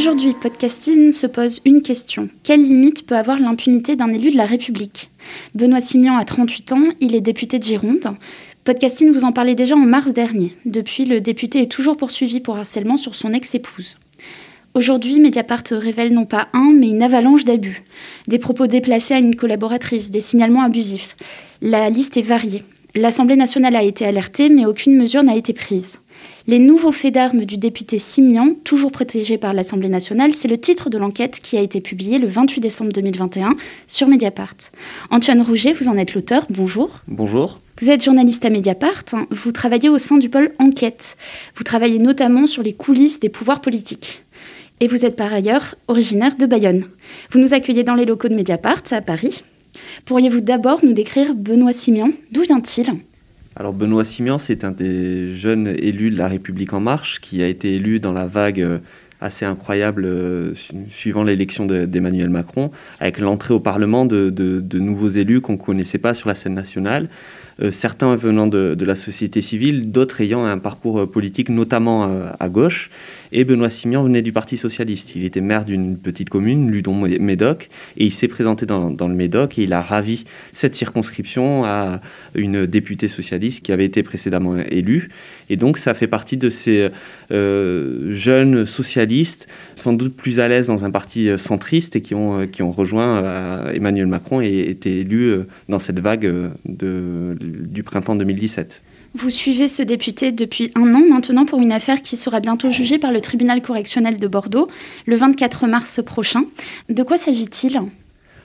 Aujourd'hui, Podcasting se pose une question. Quelle limite peut avoir l'impunité d'un élu de la République? Benoît Simian a 38 ans, il est député de Gironde. Podcasting vous en parlait déjà en mars dernier. Depuis, le député est toujours poursuivi pour harcèlement sur son ex-épouse. Aujourd'hui, Mediapart révèle non pas un, mais une avalanche d'abus. Des propos déplacés à une collaboratrice, des signalements abusifs. La liste est variée. L'Assemblée nationale a été alertée, mais aucune mesure n'a été prise. Les nouveaux faits d'armes du député Simian, toujours protégé par l'Assemblée nationale, c'est le titre de l'enquête qui a été publiée le 28 décembre 2021 sur Mediapart. Antoine Rouget, vous en êtes l'auteur. Bonjour. Bonjour. Vous êtes journaliste à Mediapart. Vous travaillez au sein du pôle Enquête. Vous travaillez notamment sur les coulisses des pouvoirs politiques. Et vous êtes par ailleurs originaire de Bayonne. Vous nous accueillez dans les locaux de Mediapart à Paris. Pourriez-vous d'abord nous décrire Benoît Simian? D'où vient-il? Alors Benoît Simian, c'est un des jeunes élus de la République en marche qui a été élu dans la vague euh, assez incroyable euh, suivant l'élection d'Emmanuel Macron, avec l'entrée au Parlement de, nouveaux élus qu'on ne connaissait pas sur la scène nationale. Euh, certains venant de, la société civile, d'autres ayant un parcours politique, notamment à gauche. Et Benoît Simian venait du Parti socialiste. Il était maire d'une petite commune, Ludon-Médoc, et il s'est présenté dans, le Médoc et il a ravi cette circonscription à une députée socialiste qui avait été précédemment élue. Et donc ça fait partie de ces jeunes socialistes, sans doute plus à l'aise dans un parti centriste et qui ont, qui ont rejoint Emmanuel Macron et été élus dans cette vague du printemps 2017. Vous suivez ce député depuis un an maintenant pour une affaire qui sera bientôt jugée par le tribunal correctionnel de Bordeaux le 24 mars prochain. De quoi s'agit-il?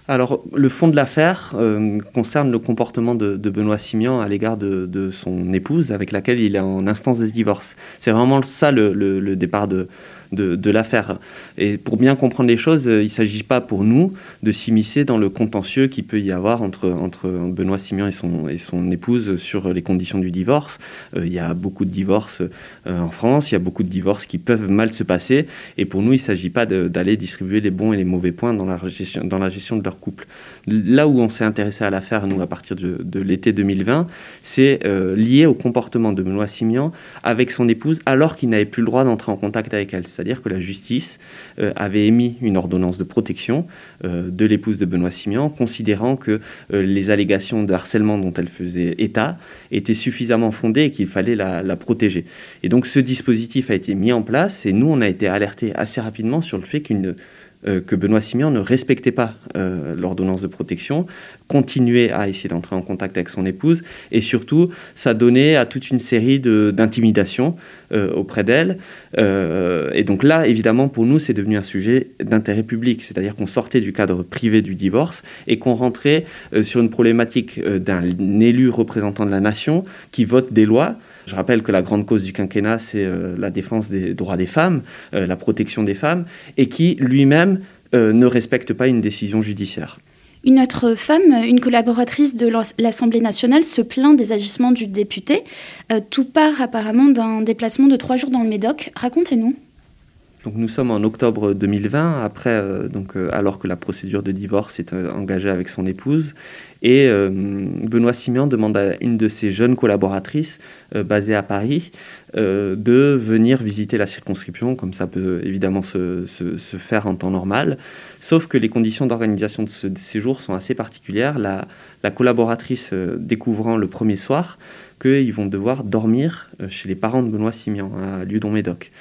Alors, le fond de l'affaire euh, concerne le comportement de, Benoît Simian à l'égard de, son épouse, avec laquelle il est en instance de divorce. C'est vraiment ça le départ de, de, l'affaire. Et pour bien comprendre les choses, il ne s'agit pas pour nous de s'immiscer dans le contentieux qu'il peut y avoir entre, entre Benoît Simian et son, et son épouse sur les conditions du divorce. Euh, il y a beaucoup de divorces euh, en France, il y a beaucoup de divorces qui peuvent mal se passer. Et pour nous, il ne s'agit pas d'aller distribuer les bons et les mauvais points dans la gestion, dans la gestion de leur couple. Là où on s'est intéressé à l'affaire, nous, à partir de, l'été 2020, c'est euh, lié au comportement de Benoît Simian avec son épouse alors qu'il n'avait plus le droit d'entrer en contact avec elle. C'est-à-dire que la justice euh, avait émis une ordonnance de protection euh, de l'épouse de Benoît Simian, considérant que les allégations de harcèlement dont elle faisait état étaient suffisamment fondées et qu'il fallait la, la protéger. Et donc ce dispositif a été mis en place et nous, on a été alertés assez rapidement sur le fait qu'une que Benoît Simian ne respectait pas euh, l'ordonnance de protection, continuait à essayer d'entrer en contact avec son épouse, et surtout, ça donnait à toute une série d'intimidations euh, auprès d'elle. et donc là, évidemment, pour nous, c'est devenu un sujet d'intérêt public, c'est-à-dire qu'on sortait du cadre privé du divorce et qu'on rentrait sur une problématique d'un élu représentant de la nation qui vote des lois je rappelle que la grande cause du quinquennat, c'est euh, la défense des droits des femmes, euh, la protection des femmes, et qui lui-même euh, ne respecte pas une décision judiciaire. Une autre femme, une collaboratrice de l'Assemblée nationale, se plaint des agissements du député. tout part apparemment d'un déplacement de trois jours dans le Médoc. Racontez-nous. Donc nous sommes en octobre 2020, après, donc, alors que la procédure de divorce est engagée avec son épouse. Et euh, Benoît Simian demande à une de ses jeunes collaboratrices, euh, basée à Paris, euh, de venir visiter la circonscription, comme ça peut évidemment se, faire en temps normal. Sauf que les conditions d'organisation de ce séjour sont assez particulières. La, la collaboratrice découvrant le premier soir qu'ils vont devoir dormir chez les parents de Benoît Simian, à Ludon-Médoc.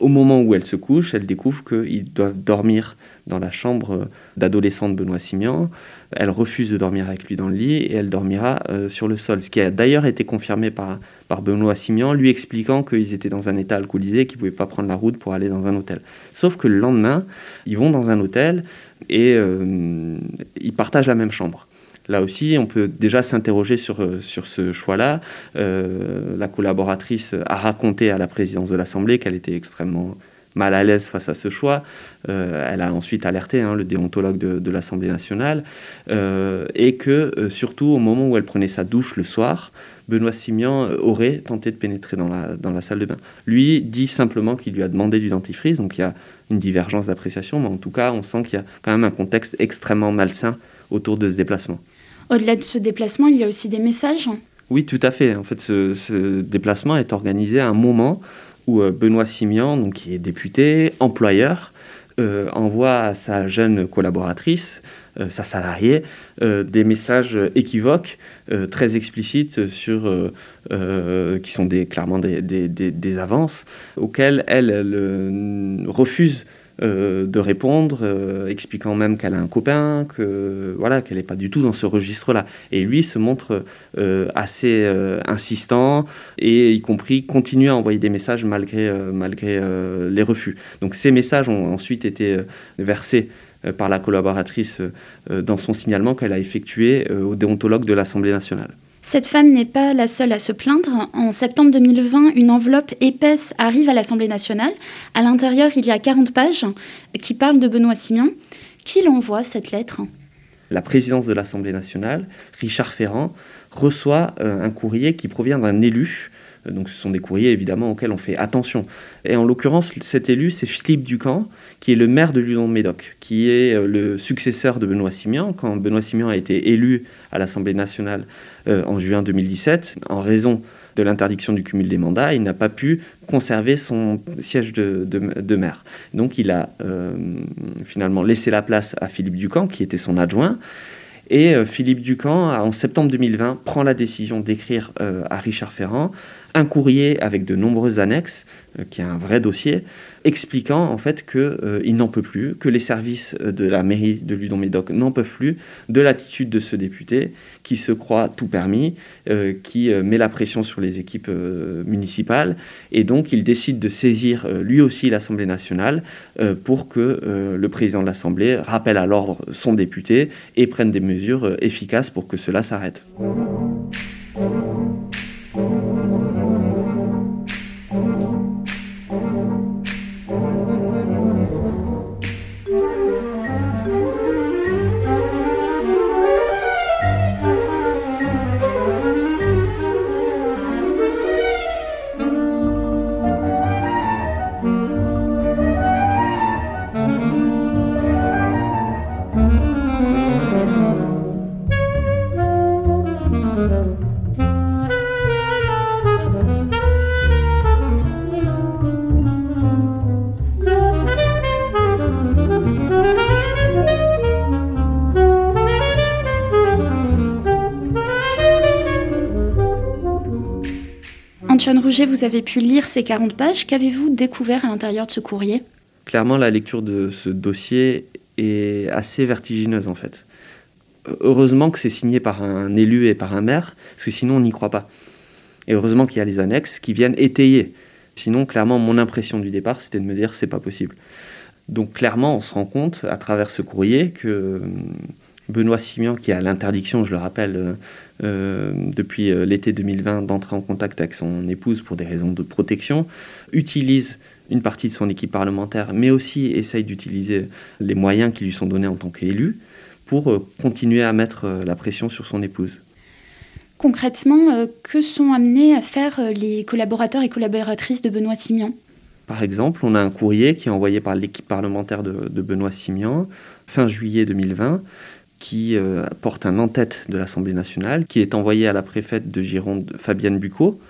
Au moment où elle se couche, elle découvre qu'ils doivent dormir dans la chambre d'adolescent de Benoît Simian. Elle refuse de dormir avec lui dans le lit et elle dormira euh, sur le sol. Ce qui a d'ailleurs été confirmé par, par Benoît Simian, lui expliquant qu'ils étaient dans un état alcoolisé et qu'ils ne pouvaient pas prendre la route pour aller dans un hôtel. Sauf que le lendemain, ils vont dans un hôtel et euh, ils partagent la même chambre. Là aussi, on peut déjà s'interroger sur, euh, ce choix-là. la collaboratrice a raconté à la présidence de l'Assemblée qu'elle était extrêmement mal à l'aise face à ce choix. Euh, elle a ensuite alerté hein, le déontologue de, l'Assemblée nationale euh, et que euh, surtout au moment où elle prenait sa douche le soir, Benoît Simian aurait tenté de pénétrer dans la, dans la salle de bain. Lui dit simplement qu'il lui a demandé du dentifrice, donc il y a une divergence d'appréciation, mais en tout cas on sent qu'il y a quand même un contexte extrêmement malsain autour de ce déplacement. Au-delà de ce déplacement, il y a aussi des messages Oui, tout à fait. En fait, ce, ce déplacement est organisé à un moment où euh, Benoît Simian, donc, qui est député, employeur, euh, envoie à sa jeune collaboratrice, euh, sa salariée, des messages équivoques, très explicites, sur, qui sont des, clairement des, avances, auxquelles elle, elle refuse euh, de répondre, euh, expliquant même qu'elle a un copain, que voilà, qu'elle n'est pas du tout dans ce registre-là. Et lui se montre euh, assez insistant et y compris continue à envoyer des messages malgré, malgré les refus. Donc ces messages ont ensuite été versés par la collaboratrice dans son signalement qu'elle a effectué au déontologue de l'Assemblée nationale. Cette femme n'est pas la seule à se plaindre. En septembre 2020, une enveloppe épaisse arrive à l'Assemblée nationale. À l'intérieur, il y a 40 pages qui parlent de Benoît Simian. Qui l'envoie cette lettre? La présidence de l'Assemblée nationale, Richard Ferrand, reçoit euh, un courrier qui provient d'un élu. Donc ce sont des courriers évidemment auxquels on fait attention. Et en l'occurrence, cet élu, c'est Philippe Ducamp, qui est le maire de Ludon-Médoc, qui est euh, le successeur de Benoît Simian. Quand Benoît Simian a été élu à l'Assemblée nationale euh, en juin 2017, en raison de l'interdiction du cumul des mandats, il n'a pas pu conserver son siège de, maire. Donc il a euh, finalement laissé la place à Philippe Ducamp, qui était son adjoint. Et Philippe Ducamp, en septembre 2020, prend la décision d'écrire à Richard Ferrand un courrier avec de nombreuses annexes, euh, qui est un vrai dossier, expliquant en fait qu'il euh, n'en peut plus, que les services de la mairie de Ludon-Médoc n'en peuvent plus de l'attitude de ce député qui se croit tout permis, euh, qui met la pression sur les équipes municipales, et donc il décide de saisir lui aussi l'Assemblée nationale pour que le président de l'Assemblée rappelle à l'ordre son député et prenne des mesures efficaces pour que cela s'arrête. Vous avez pu lire ces 40 pages. Qu'avez-vous découvert à l'intérieur de ce courrier? Clairement, la lecture de ce dossier est assez vertigineuse en fait. Heureusement que c'est signé par un élu et par un maire, parce que sinon on n'y croit pas. Et heureusement qu'il y a les annexes qui viennent étayer. Sinon, clairement, mon impression du départ, c'était de me dire c'est pas possible. Donc clairement, on se rend compte à travers ce courrier que Benoît Simian, qui a l'interdiction, je le rappelle, euh, depuis euh, l'été 2020, d'entrer en contact avec son épouse pour des raisons de protection, utilise une partie de son équipe parlementaire, mais aussi essaye d'utiliser les moyens qui lui sont donnés en tant qu'élu pour continuer à mettre la pression sur son épouse. Concrètement, que sont amenés à faire les collaborateurs et collaboratrices de Benoît Simian? Par exemple, on a un courrier qui est envoyé par l'équipe parlementaire de, de Benoît Simian fin juillet 2020 qui euh, porte un en-tête de l'Assemblée nationale, qui est envoyé à la préfète de Gironde, Fabienne Bucco.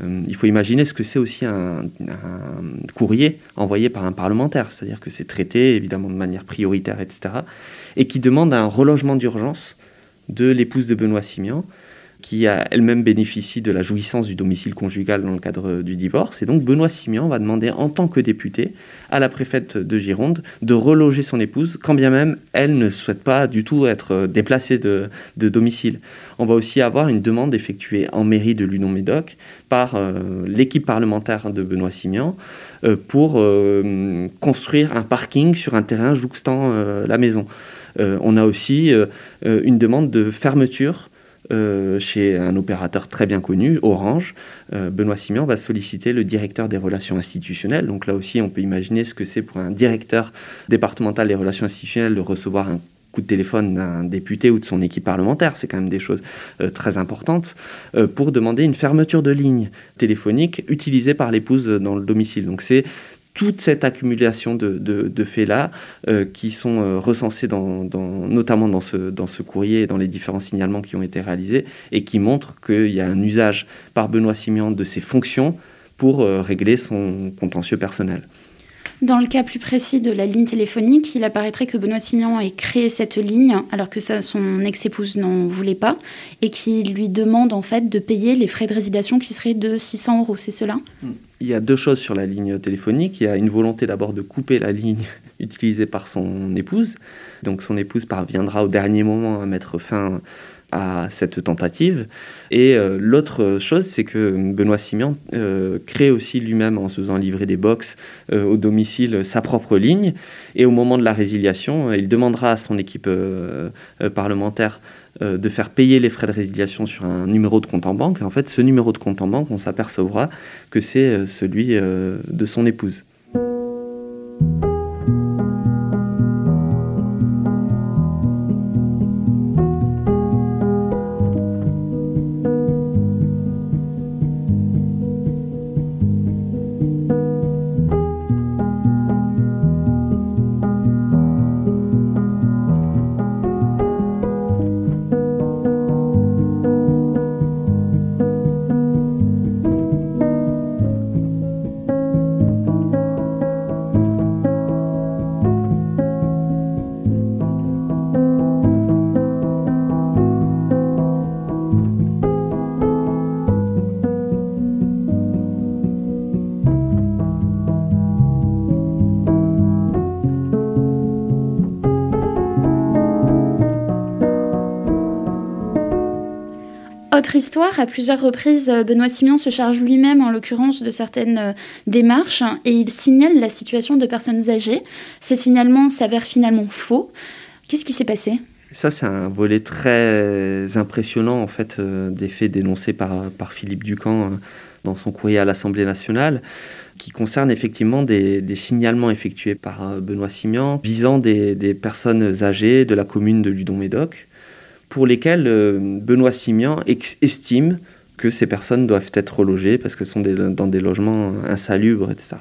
Euh, il faut imaginer ce que c'est aussi un, courrier envoyé par un parlementaire, c'est-à-dire que c'est traité évidemment de manière prioritaire, etc., et qui demande un relogement d'urgence de l'épouse de Benoît Simian, qui elle-même bénéficie de la jouissance du domicile conjugal dans le cadre du divorce. Et donc Benoît Simian va demander en tant que député à la préfète de Gironde de reloger son épouse, quand bien même elle ne souhaite pas du tout être déplacée de, domicile. On va aussi avoir une demande effectuée en mairie de Lunon-Médoc par euh, l'équipe parlementaire de Benoît Simian euh, pour euh, construire un parking sur un terrain jouxtant la maison. on a aussi une demande de fermeture euh, chez un opérateur très bien connu, Orange, euh, Benoît Simian va solliciter le directeur des relations institutionnelles. Donc là aussi, on peut imaginer ce que c'est pour un directeur départemental des relations institutionnelles de recevoir un coup de téléphone d'un député ou de son équipe parlementaire, c'est quand même des choses euh, très importantes, pour demander une fermeture de ligne téléphonique utilisée par l'épouse dans le domicile. Donc c'est toute cette accumulation de, faits-là euh, qui sont euh, recensés dans, notamment dans ce, dans ce courrier et dans les différents signalements qui ont été réalisés et qui montrent qu'il y a un usage par Benoît Simian de ses fonctions pour euh, régler son contentieux personnel. Dans le cas plus précis de la ligne téléphonique, il apparaîtrait que Benoît Simian ait créé cette ligne alors que son ex-épouse n'en voulait pas et qu'il lui demande en fait de payer les frais de résiliation qui seraient de 600 euros, c'est cela? Il y a deux choses sur la ligne téléphonique. Il y a une volonté d'abord de couper la ligne utilisée par son épouse. Donc son épouse parviendra au dernier moment à mettre fin à cette tentative. Et euh, l'autre chose, c'est que Benoît Simian euh, crée aussi lui-même, en se faisant livrer des box euh, au domicile, sa propre ligne. Et au moment de la résiliation, il demandera à son équipe parlementaire de faire payer les frais de résiliation sur un numéro de compte en banque. Et en fait, ce numéro de compte en banque, on s'apercevra que c'est celui de son épouse. Autre histoire, à plusieurs reprises, euh, Benoît Simian se charge lui-même, en l'occurrence, de certaines euh, démarches et il signale la situation de personnes âgées. Ces signalements s'avèrent finalement faux. Qu'est-ce qui s'est passé? Ça, c'est un volet très impressionnant en fait euh, des faits dénoncés par, Philippe Ducamp dans son courrier à l'Assemblée nationale, qui concerne effectivement des, signalements effectués par Benoît Simian visant des, des, personnes âgées de la commune de Ludon-Médoc pour lesquels euh, Benoît Simian estime que ces personnes doivent être relogées parce qu'elles sont dans des logements insalubres, etc.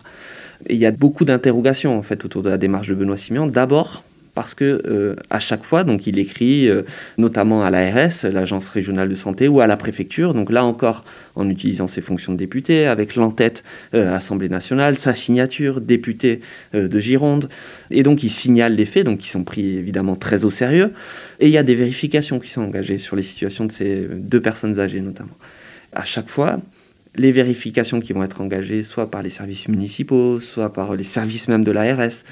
Et il y a beaucoup d'interrogations en fait autour de la démarche de Benoît Simian. D'abord parce que euh, à chaque fois, donc il écrit euh, notamment à l'ARS, l'agence régionale de santé, ou à la préfecture. Donc là encore, en utilisant ses fonctions de député, avec l'entête euh, Assemblée nationale, sa signature, député de Gironde, et donc il signale les faits, donc qui sont pris évidemment très au sérieux. Et il y a des vérifications qui sont engagées sur les situations de ces deux personnes âgées notamment. À chaque fois, les vérifications qui vont être engagées, soit par les services municipaux, soit par les services même de l'ARS,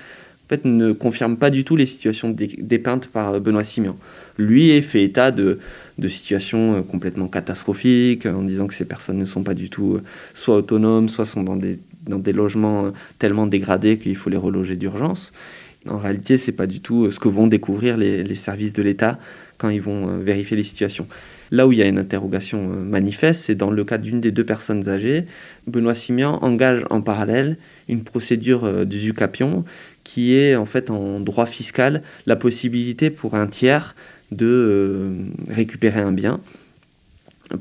en fait, ne confirme pas du tout les situations dépeintes par euh, Benoît Simian. Lui fait état de, situations euh, complètement catastrophiques, en disant que ces personnes ne sont pas du tout euh, soit autonomes, soit sont dans des, dans des logements tellement dégradés qu'il faut les reloger d'urgence. En réalité, c'est pas du tout ce que vont découvrir les, services de l'État quand ils vont vérifier les situations. Là où il y a une interrogation manifeste, c'est dans le cas d'une des deux personnes âgées. Benoît Simian engage en parallèle une procédure d'usucapion qui est en fait en droit fiscal la possibilité pour un tiers de euh, récupérer un bien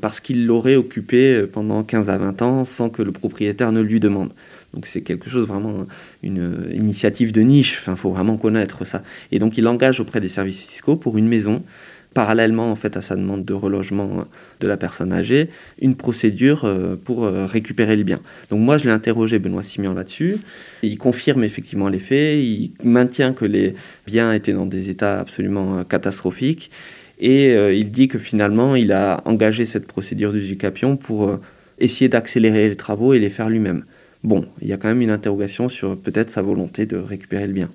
parce qu'il l'aurait occupé pendant 15 à 20 ans sans que le propriétaire ne lui demande. Donc c'est quelque chose vraiment, une initiative de niche, il faut vraiment connaître ça. Et donc il engage auprès des services fiscaux pour une maison parallèlement en fait à sa demande de relogement de la personne âgée, une procédure euh, pour euh, récupérer le bien. Donc moi je l'ai interrogé Benoît Simian là-dessus. Il confirme effectivement les faits, il maintient que les biens étaient dans des états absolument euh, catastrophiques Et il dit que finalement, il a engagé cette procédure d'usucapion pour essayer d'accélérer les travaux et les faire lui-même. Bon, il y a quand même une interrogation sur peut-être sa volonté de récupérer le bien.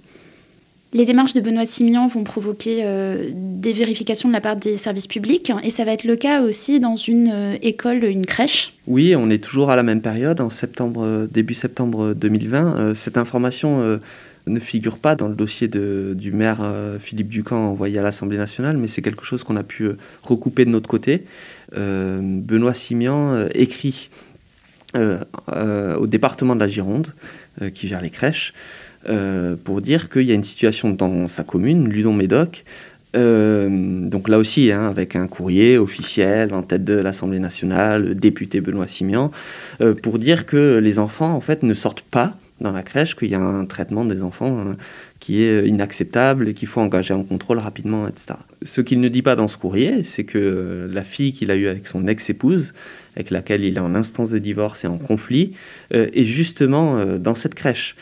Les démarches de Benoît Simian vont provoquer euh, des vérifications de la part des services publics et ça va être le cas aussi dans une euh, école, une crèche. Oui, on est toujours à la même période, en septembre, début septembre 2020. Euh, cette information ne figure pas dans le dossier du maire Philippe Ducamp envoyé à l'Assemblée nationale, mais c'est quelque chose qu'on a pu recouper de notre côté. Benoît Simian écrit au département de la Gironde, qui gère les crèches, euh, pour dire qu'il y a une situation dans sa commune, Ludon-Médoc, euh, donc là aussi, hein, avec un courrier officiel en tête de l'Assemblée nationale, le député Benoît Simian, euh, pour dire que les enfants en fait ne sortent pas dans la crèche, qu'il y a un traitement des enfants qui est inacceptable et qu'il faut engager en contrôle rapidement, etc. Ce qu'il ne dit pas dans ce courrier, c'est que la fille qu'il a eue avec son ex-épouse, avec laquelle il est en instance de divorce et en conflit, est justement dans cette crèche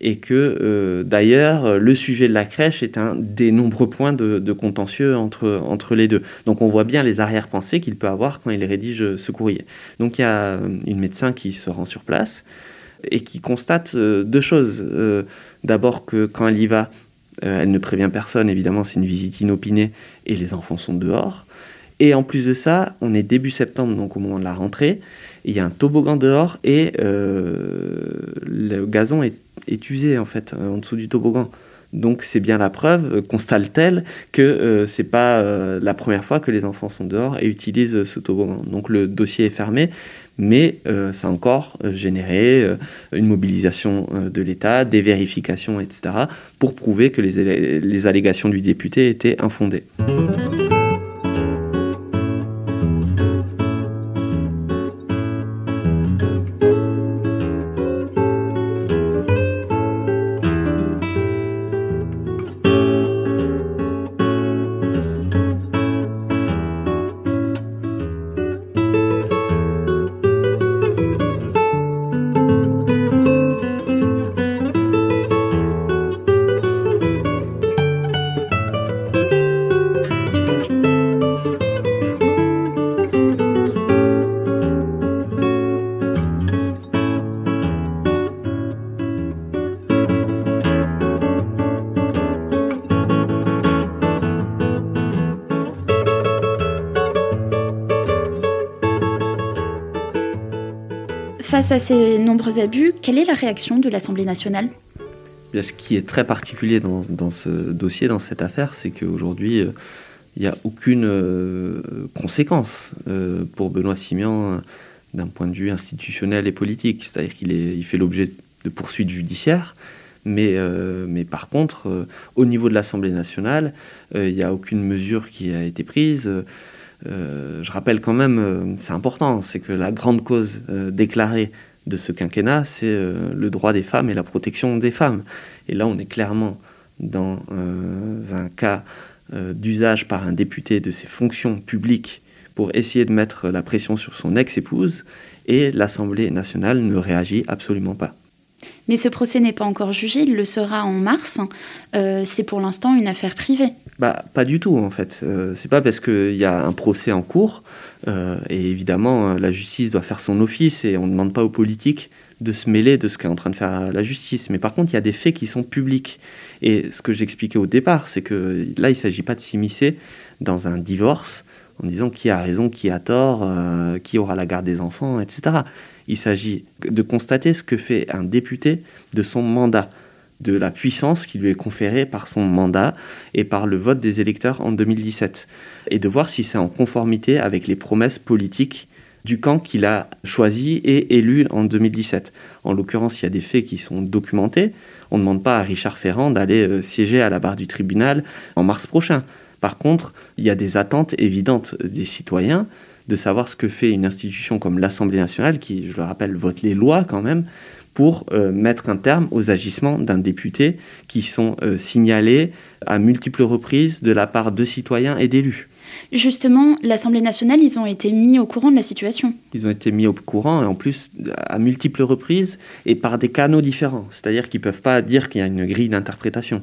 et que euh, d'ailleurs le sujet de la crèche est un des nombreux points de, contentieux entre, entre les deux. Donc on voit bien les arrière-pensées qu'il peut avoir quand il rédige ce courrier. Donc il y a une médecin qui se rend sur place et qui constate euh, deux choses. Euh, d'abord que quand elle y va, elle ne prévient personne, évidemment c'est une visite inopinée et les enfants sont dehors. Et en plus de ça, on est début septembre, donc au moment de la rentrée, il y a un toboggan dehors et le gazon est usé en fait euh, en dessous du toboggan. Donc c'est bien la preuve, euh, constate-t-elle, que euh, c'est pas la première fois que les enfants sont dehors et utilisent ce toboggan. Donc le dossier est fermé, mais ça a encore généré une mobilisation de l'État, des vérifications, etc., pour prouver que les, les allégations du député étaient infondées. Face à ces nombreux abus, quelle est la réaction de l'Assemblée nationale? Ce qui est très particulier dans, ce dossier, dans cette affaire, c'est qu'aujourd'hui, euh, il n'y a aucune euh, conséquence euh, pour Benoît Simian d'un point de vue institutionnel et politique. C'est-à-dire qu'il il fait l'objet de poursuites judiciaires. Mais par contre, au niveau de l'Assemblée nationale, il n'y a aucune mesure qui a été prise. Euh, je rappelle quand même, euh, c'est important, c'est que la grande cause euh, déclarée de ce quinquennat, c'est le droit des femmes et la protection des femmes. Et là, on est clairement dans un cas d'usage par un député de ses fonctions publiques pour essayer de mettre la pression sur son ex-épouse, et l'Assemblée nationale ne réagit absolument pas. Mais ce procès n'est pas encore jugé, il le sera en mars. c'est pour l'instant une affaire privée. Bah, pas du tout en fait. Euh, c'est pas parce qu'il y a un procès en cours, euh, et évidemment euh, la justice doit faire son office et on ne demande pas aux politiques de se mêler de ce qu'est en train de faire la justice. Mais par contre, il y a des faits qui sont publics. Et ce que j'expliquais au départ, c'est que là, il ne s'agit pas de s'immiscer dans un divorce en disant qui a raison, qui a tort, qui aura la garde des enfants, etc. Il s'agit de constater ce que fait un député de son mandat de la puissance qui lui est conférée par son mandat et par le vote des électeurs en 2017, et de voir si c'est en conformité avec les promesses politiques du camp qu'il a choisi et élu en 2017. En l'occurrence, il y a des faits qui sont documentés. On ne demande pas à Richard Ferrand d'aller euh, siéger à la barre du tribunal en mars prochain. Par contre, il y a des attentes évidentes des citoyens de savoir ce que fait une institution comme l'Assemblée nationale, qui, je le rappelle, vote les lois quand même, pour euh, mettre un terme aux agissements d'un député qui sont euh, signalés à multiples reprises de la part de citoyens et d'élus. Justement, l'Assemblée nationale, ils ont été mis au courant de la situation. Ils ont été mis au courant, et en plus à multiples reprises, et par des canaux différents. C'est-à-dire qu'ils ne peuvent pas dire qu'il y a une grille d'interprétation.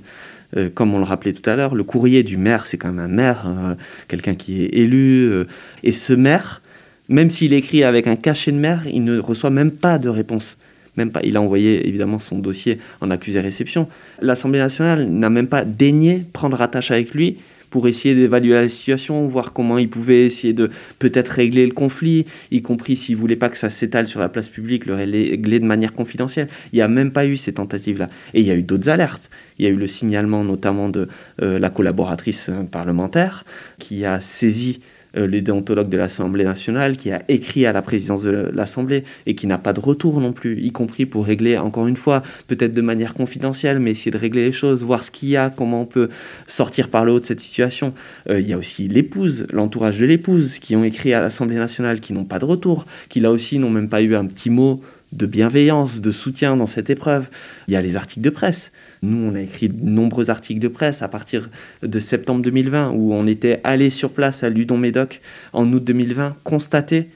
comme on le rappelait tout à l'heure, le courrier du maire, c'est quand même un maire, quelqu'un qui est élu. et ce maire, même s'il écrit avec un cachet de maire, il ne reçoit même pas de réponse. Même pas. Il a envoyé évidemment son dossier en accusé-réception. L'Assemblée nationale n'a même pas daigné prendre attache avec lui pour essayer d'évaluer la situation, voir comment il pouvait essayer de peut-être régler le conflit, y compris s'il voulait pas que ça s'étale sur la place publique, le régler de manière confidentielle. Il n'y a même pas eu ces tentatives-là. Et il y a eu d'autres alertes. Il y a eu le signalement notamment de euh, la collaboratrice euh, parlementaire qui a saisi le déontologue de l'Assemblée nationale qui a écrit à la présidence de l'Assemblée et qui n'a pas de retour non plus, y compris pour régler, encore une fois, peut-être de manière confidentielle, mais essayer de régler les choses, voir ce qu'il y a, comment on peut sortir par le haut de cette situation. Euh, il y a aussi l'épouse, l'entourage de l'épouse, qui ont écrit à l'Assemblée nationale, qui n'ont pas de retour, qui là aussi n'ont même pas eu un petit mot de bienveillance, de soutien dans cette épreuve. Il y a les articles de presse. Nous, on a écrit de nombreux articles de presse à partir de septembre 2020, où on était allé sur place à Ludon-Médoc en août 2020, constater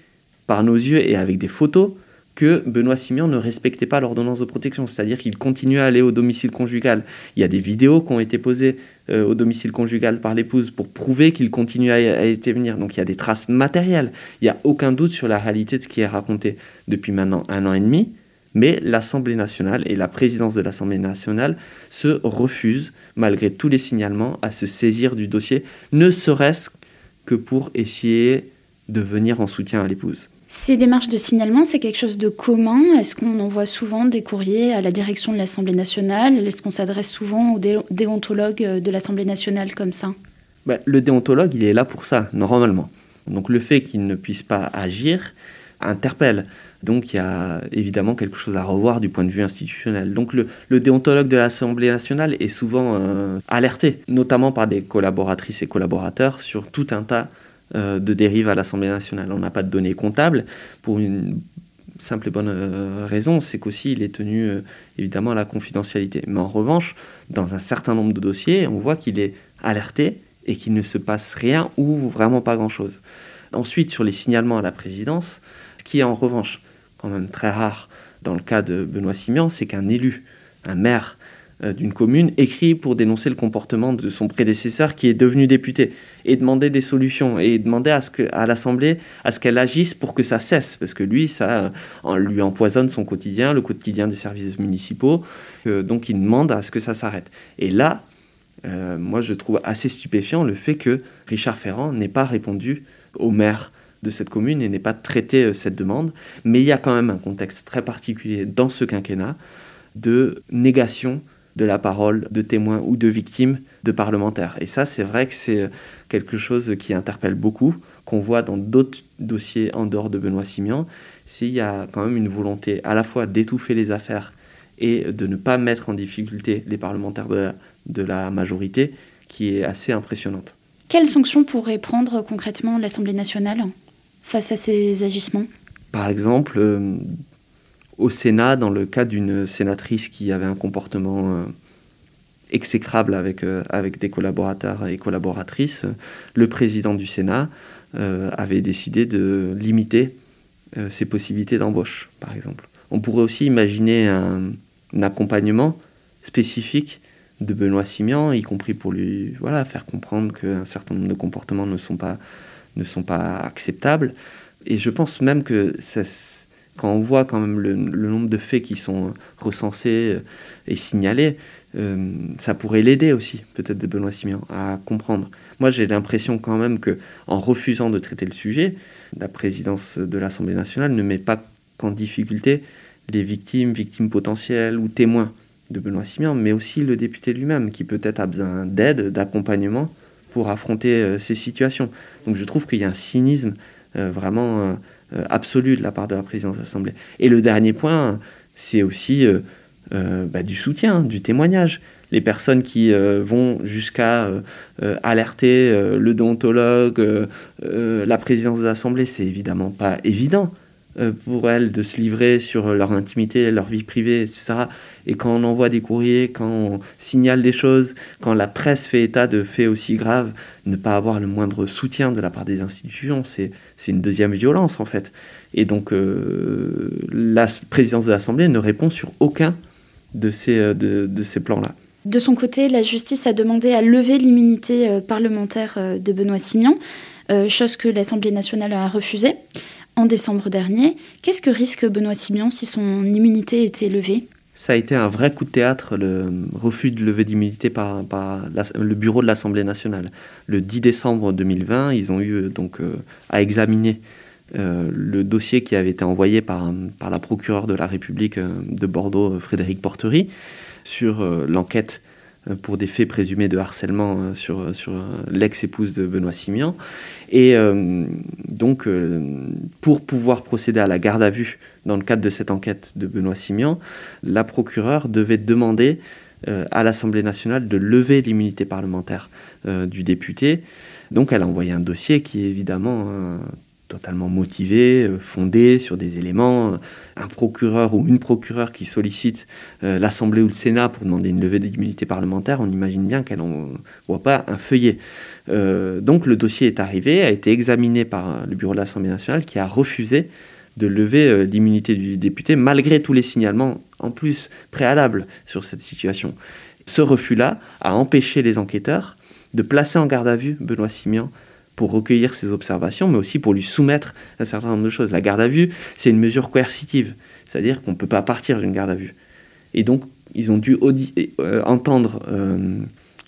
par nos yeux et avec des photos que Benoît Simian ne respectait pas l'ordonnance de protection, c'est-à-dire qu'il continuait à aller au domicile conjugal. Il y a des vidéos qui ont été posées euh, au domicile conjugal par l'épouse pour prouver qu'il continuait à, y venir. Donc il y a des traces matérielles. Il n'y a aucun doute sur la réalité de ce qui est raconté depuis maintenant un an et demi. Mais l'Assemblée nationale et la présidence de l'Assemblée nationale se refusent, malgré tous les signalements, à se saisir du dossier, ne serait-ce que pour essayer de venir en soutien à l'épouse. Ces démarches de signalement, c'est quelque chose de commun Est-ce qu'on envoie souvent des courriers à la direction de l'Assemblée nationale? Est-ce qu'on s'adresse souvent aux déontologues de l'Assemblée nationale comme ça? Bah, Le déontologue, il est là pour ça, normalement. Donc le fait qu'il ne puisse pas agir interpelle. Donc il y a évidemment quelque chose à revoir du point de vue institutionnel. Donc le, déontologue de l'Assemblée nationale est souvent euh, alerté, notamment par des collaboratrices et collaborateurs, sur tout un tas euh, de dérive à l'Assemblée nationale. On n'a pas de données comptables pour une simple et bonne euh, raison, c'est qu'aussi il est tenu euh, évidemment à la confidentialité. Mais en revanche, dans un certain nombre de dossiers, on voit qu'il est alerté et qu'il ne se passe rien ou vraiment pas grand-chose. Ensuite, sur les signalements à la présidence, ce qui est en revanche quand même très rare dans le cas de Benoît Simian, c'est qu'un élu, un maire, d'une commune écrit pour dénoncer le comportement de son prédécesseur qui est devenu député et demander des solutions et demander à, ce que, à l'Assemblée à ce qu'elle agisse pour que ça cesse. Parce que lui ça lui empoisonne son quotidien le quotidien des services municipaux. Donc il demande à ce que ça s'arrête. Et là euh, moi je trouve assez stupéfiant le fait que Richard Ferrand n'ait pas répondu au maire de cette commune et n'ait pas traité euh, cette demande. Mais il y a quand même un contexte très particulier dans ce quinquennat de négation de la parole de témoins ou de victimes de parlementaires. Et ça, c'est vrai que c'est quelque chose qui interpelle beaucoup, qu'on voit dans d'autres dossiers en dehors de Benoît Simian. S'il y a quand même une volonté à la fois d'étouffer les affaires et de ne pas mettre en difficulté les parlementaires de la, majorité, qui est assez impressionnante. Quelles sanctions pourrait prendre concrètement l'Assemblée nationale face à ces agissements? Par exemple, euh, au Sénat dans le cas d'une sénatrice qui avait un comportement euh, exécrable avec, euh, avec des collaborateurs et collaboratrices, le président du Sénat euh, avait décidé de limiter ses possibilités d'embauche, par exemple. On pourrait aussi imaginer un, accompagnement spécifique de Benoît Simian, y compris pour lui voilà, faire comprendre qu'un certain nombre de comportements ne sont pas, ne sont pas acceptables. Et je pense même que ça, quand on voit quand même le, nombre de faits qui sont recensés euh, et signalés, euh, ça pourrait l'aider aussi, peut-être de Benoît Simian, à comprendre. Moi, j'ai l'impression quand même que, en refusant de traiter le sujet, la présidence de l'Assemblée nationale ne met pas qu'en difficulté les victimes, victimes potentielles ou témoins de Benoît Simian, mais aussi le député lui-même, qui peut-être a besoin d'aide, d'accompagnement pour affronter euh, ces situations. Donc je trouve qu'il y a un cynisme vraiment euh, absolue de la part de la présidence de l'Assemblée. Et le dernier point, c'est aussi euh, euh, bah, du soutien, du témoignage. Les personnes qui vont jusqu'à alerter le déontologue, la présidence de l'Assemblée, c'est évidemment pas évident. Euh, pour elles de se livrer sur leur intimité, leur vie privée, etc. Et quand on envoie des courriers, quand on signale des choses, quand la presse fait état de faits aussi graves, ne pas avoir le moindre soutien de la part des institutions, c'est une deuxième violence en fait. Et donc euh, la présidence de l'Assemblée ne répond sur aucun de ces, euh, de, de ces plans-là. De son côté, la justice a demandé à lever l'immunité euh, parlementaire euh, de Benoît Simian, euh, chose que l'Assemblée nationale a refusée en décembre dernier. Qu'est-ce que risque Benoît Simian si son immunité était levée? Ça a été un vrai coup de théâtre, le refus de lever d'immunité par, le bureau de l'Assemblée nationale. Le 10 décembre 2020, ils ont eu donc à examiner le dossier qui avait été envoyé par, la procureure de la République de Bordeaux, Frédéric Portery, sur euh, l'enquête euh, pour des faits présumés de harcèlement euh, sur, sur l'ex-épouse de Benoît Simian. Et donc, pour pouvoir procéder à la garde à vue dans le cadre de cette enquête de Benoît Simian, la procureure devait demander à l'Assemblée nationale de lever l'immunité parlementaire du député. Donc, elle a envoyé un dossier qui est évidemment totalement motivé, euh, fondé sur des éléments. Euh, un procureur ou une procureure qui sollicite euh, l'Assemblée ou le Sénat pour demander une levée d'immunité parlementaire, on imagine bien qu'elle voit pas un feuillet. donc le dossier est arrivé, a été examiné par le bureau de l'Assemblée nationale qui a refusé de lever l'immunité du député malgré tous les signalements en plus préalables sur cette situation. Ce refus-là a empêché les enquêteurs de placer en garde à vue Benoît Simian pour recueillir ses observations, mais aussi pour lui soumettre un certain nombre de choses. La garde à vue, c'est une mesure coercitive, c'est-à-dire qu'on ne peut pas partir d'une garde à vue. Et donc, ils ont dû euh, entendre euh,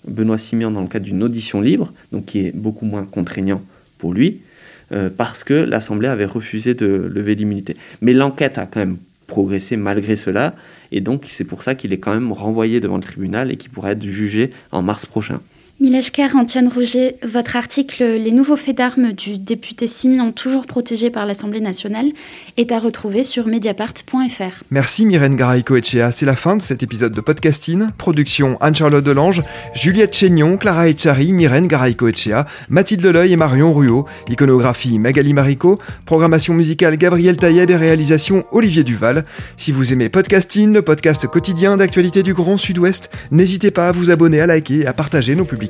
Benoît Simian dans le cadre d'une audition libre, donc qui est beaucoup moins contraignant pour lui, euh, parce que l'Assemblée avait refusé de lever l'immunité. Mais l'enquête a quand même progressé malgré cela, et donc c'est pour ça qu'il est quand même renvoyé devant le tribunal et qu'il pourrait être jugé en mars prochain. Mileshker, Antoine Rouget, votre article Les nouveaux faits d'armes du député Simeon, toujours protégé par l'Assemblée nationale, est à retrouver sur mediapart.fr. Merci Myrène Garaïco-Echea. C'est la fin de cet épisode de podcasting. Production Anne-Charlotte Delange, Juliette Chénion, Clara Echari, Myrène Garaïco-Echea, Mathilde Leleuil et Marion Ruot. Iconographie Magali Marico. Programmation musicale Gabriel Taïeb et réalisation Olivier Duval. Si vous aimez podcasting, le podcast quotidien d'actualité du Grand Sud-Ouest, n'hésitez pas à vous abonner, à liker et à partager nos publications